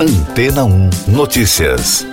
Antena 1 Notícias.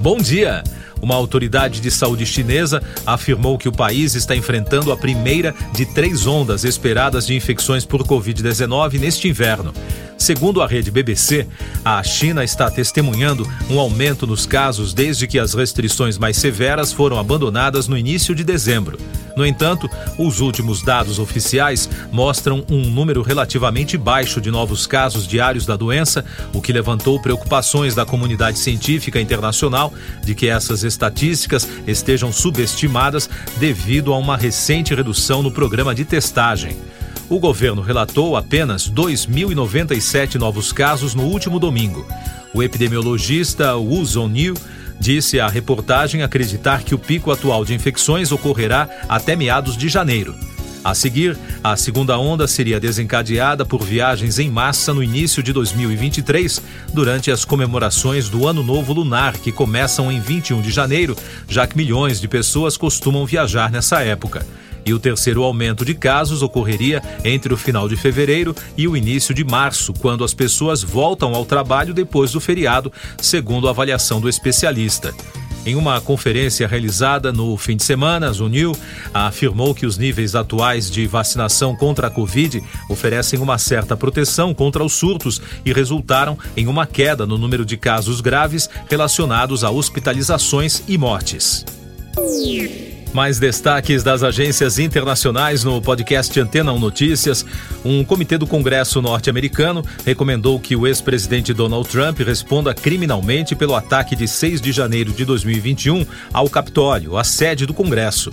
Bom dia. Uma autoridade de saúde chinesa afirmou que o país está enfrentando a primeira de três ondas esperadas de infecções por Covid-19 neste inverno. Segundo a rede BBC, a China está testemunhando um aumento nos casos desde que as restrições mais severas foram abandonadas no início de dezembro. No entanto, os últimos dados oficiais mostram um número relativamente baixo de novos casos diários da doença, o que levantou preocupações da comunidade científica internacional de que essas estatísticas estejam subestimadas devido a uma recente redução no programa de testagem. O governo relatou apenas 2.097 novos casos no último domingo. O epidemiologista Wu Zhonyu disse à reportagem acreditar que o pico atual de infecções ocorrerá até meados de janeiro. A seguir, a segunda onda seria desencadeada por viagens em massa no início de 2023, durante as comemorações do Ano Novo Lunar, que começam em 21 de janeiro, já que milhões de pessoas costumam viajar nessa época e o terceiro aumento de casos ocorreria entre o final de fevereiro e o início de março, quando as pessoas voltam ao trabalho depois do feriado, segundo a avaliação do especialista. Em uma conferência realizada no fim de semana, Zunil afirmou que os níveis atuais de vacinação contra a Covid oferecem uma certa proteção contra os surtos e resultaram em uma queda no número de casos graves relacionados a hospitalizações e mortes. Mais destaques das agências internacionais no podcast Antena 1 Notícias. Um comitê do Congresso norte-americano recomendou que o ex-presidente Donald Trump responda criminalmente pelo ataque de 6 de janeiro de 2021 ao Capitólio, a sede do Congresso.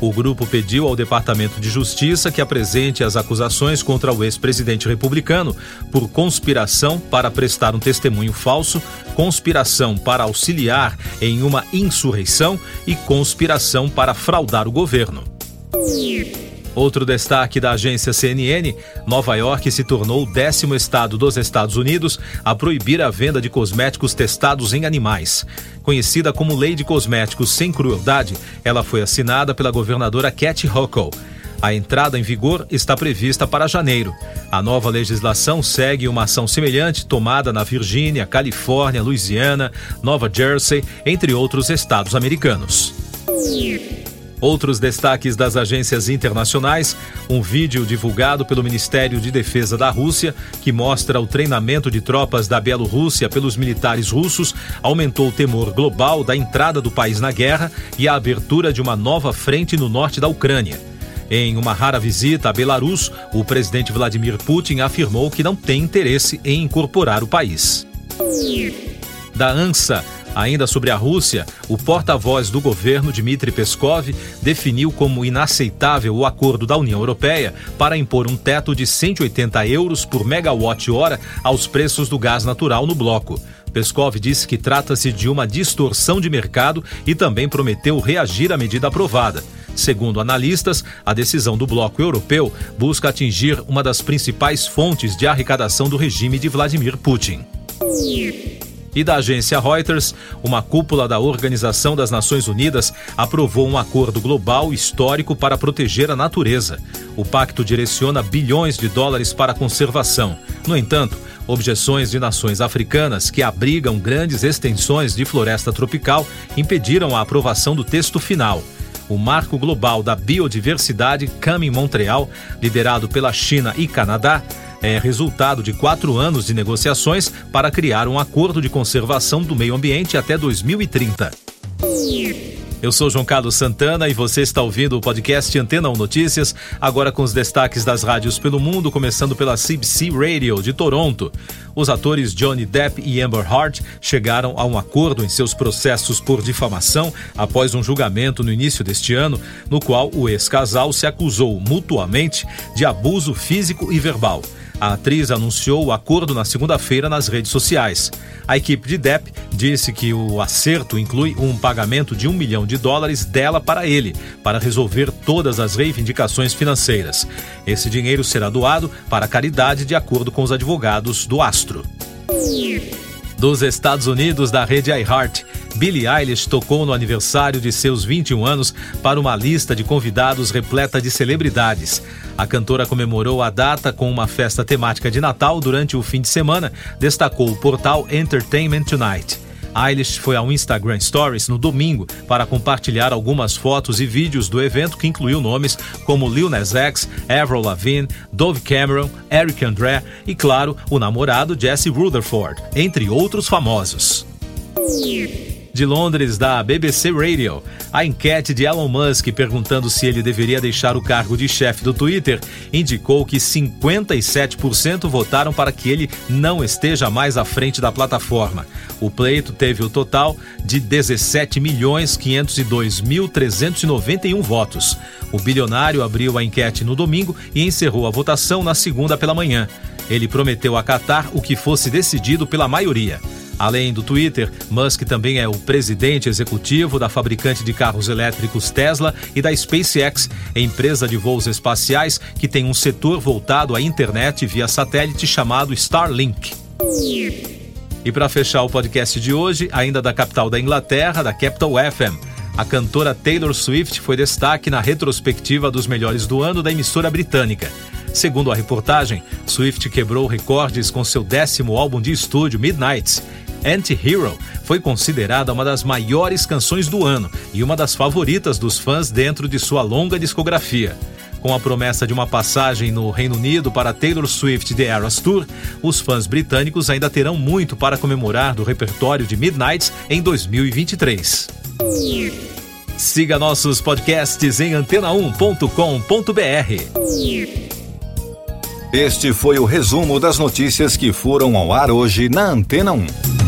O grupo pediu ao Departamento de Justiça que apresente as acusações contra o ex-presidente republicano por conspiração para prestar um testemunho falso, conspiração para auxiliar em uma insurreição e conspiração para fraudar o governo. Outro destaque da agência CNN: Nova York se tornou o décimo estado dos Estados Unidos a proibir a venda de cosméticos testados em animais. Conhecida como Lei de Cosméticos Sem Crueldade, ela foi assinada pela governadora Cat Hochul. A entrada em vigor está prevista para janeiro. A nova legislação segue uma ação semelhante tomada na Virgínia, Califórnia, Louisiana, Nova Jersey, entre outros estados americanos. Outros destaques das agências internacionais: um vídeo divulgado pelo Ministério de Defesa da Rússia, que mostra o treinamento de tropas da Bielorrússia pelos militares russos, aumentou o temor global da entrada do país na guerra e a abertura de uma nova frente no norte da Ucrânia. Em uma rara visita a Belarus, o presidente Vladimir Putin afirmou que não tem interesse em incorporar o país. Da ANSA, Ainda sobre a Rússia, o porta-voz do governo, Dmitry Peskov, definiu como inaceitável o acordo da União Europeia para impor um teto de 180 euros por megawatt-hora aos preços do gás natural no bloco. Peskov disse que trata-se de uma distorção de mercado e também prometeu reagir à medida aprovada. Segundo analistas, a decisão do bloco europeu busca atingir uma das principais fontes de arrecadação do regime de Vladimir Putin e da agência Reuters, uma cúpula da Organização das Nações Unidas aprovou um acordo global histórico para proteger a natureza. O pacto direciona bilhões de dólares para a conservação. No entanto, objeções de nações africanas que abrigam grandes extensões de floresta tropical impediram a aprovação do texto final o Marco Global da Biodiversidade CAM Montreal, liderado pela China e Canadá, é resultado de quatro anos de negociações para criar um acordo de conservação do meio ambiente até 2030. Eu sou João Carlos Santana e você está ouvindo o podcast Antena 1 Notícias, agora com os destaques das rádios pelo mundo, começando pela CBC Radio de Toronto. Os atores Johnny Depp e Amber Heard chegaram a um acordo em seus processos por difamação após um julgamento no início deste ano, no qual o ex-casal se acusou mutuamente de abuso físico e verbal. A atriz anunciou o acordo na segunda-feira nas redes sociais. A equipe de Depp disse que o acerto inclui um pagamento de um milhão de dólares dela para ele, para resolver todas as reivindicações financeiras. Esse dinheiro será doado para caridade, de acordo com os advogados do astro. Dos Estados Unidos, da rede iHeart, Billie Eilish tocou no aniversário de seus 21 anos para uma lista de convidados repleta de celebridades. A cantora comemorou a data com uma festa temática de Natal durante o fim de semana, destacou o portal Entertainment Tonight. Eilish foi ao Instagram Stories no domingo para compartilhar algumas fotos e vídeos do evento que incluiu nomes como Lil Nas X, Avril Lavigne, Dove Cameron, Eric André e, claro, o namorado Jesse Rutherford, entre outros famosos de Londres, da BBC Radio. A enquete de Elon Musk perguntando se ele deveria deixar o cargo de chefe do Twitter indicou que 57% votaram para que ele não esteja mais à frente da plataforma. O pleito teve o total de 17 milhões 502 mil 391 votos. O bilionário abriu a enquete no domingo e encerrou a votação na segunda pela manhã. Ele prometeu acatar o que fosse decidido pela maioria. Além do Twitter, Musk também é o presidente executivo da fabricante de carros elétricos Tesla e da SpaceX, empresa de voos espaciais que tem um setor voltado à internet via satélite chamado Starlink. E para fechar o podcast de hoje, ainda da capital da Inglaterra, da Capital FM. A cantora Taylor Swift foi destaque na retrospectiva dos melhores do ano da emissora britânica. Segundo a reportagem, Swift quebrou recordes com seu décimo álbum de estúdio, Midnights, Anti-Hero foi considerada uma das maiores canções do ano e uma das favoritas dos fãs dentro de sua longa discografia. Com a promessa de uma passagem no Reino Unido para Taylor Swift The Eras Tour, os fãs britânicos ainda terão muito para comemorar do repertório de Midnights em 2023. Siga nossos podcasts em antena1.com.br. Este foi o resumo das notícias que foram ao ar hoje na Antena 1.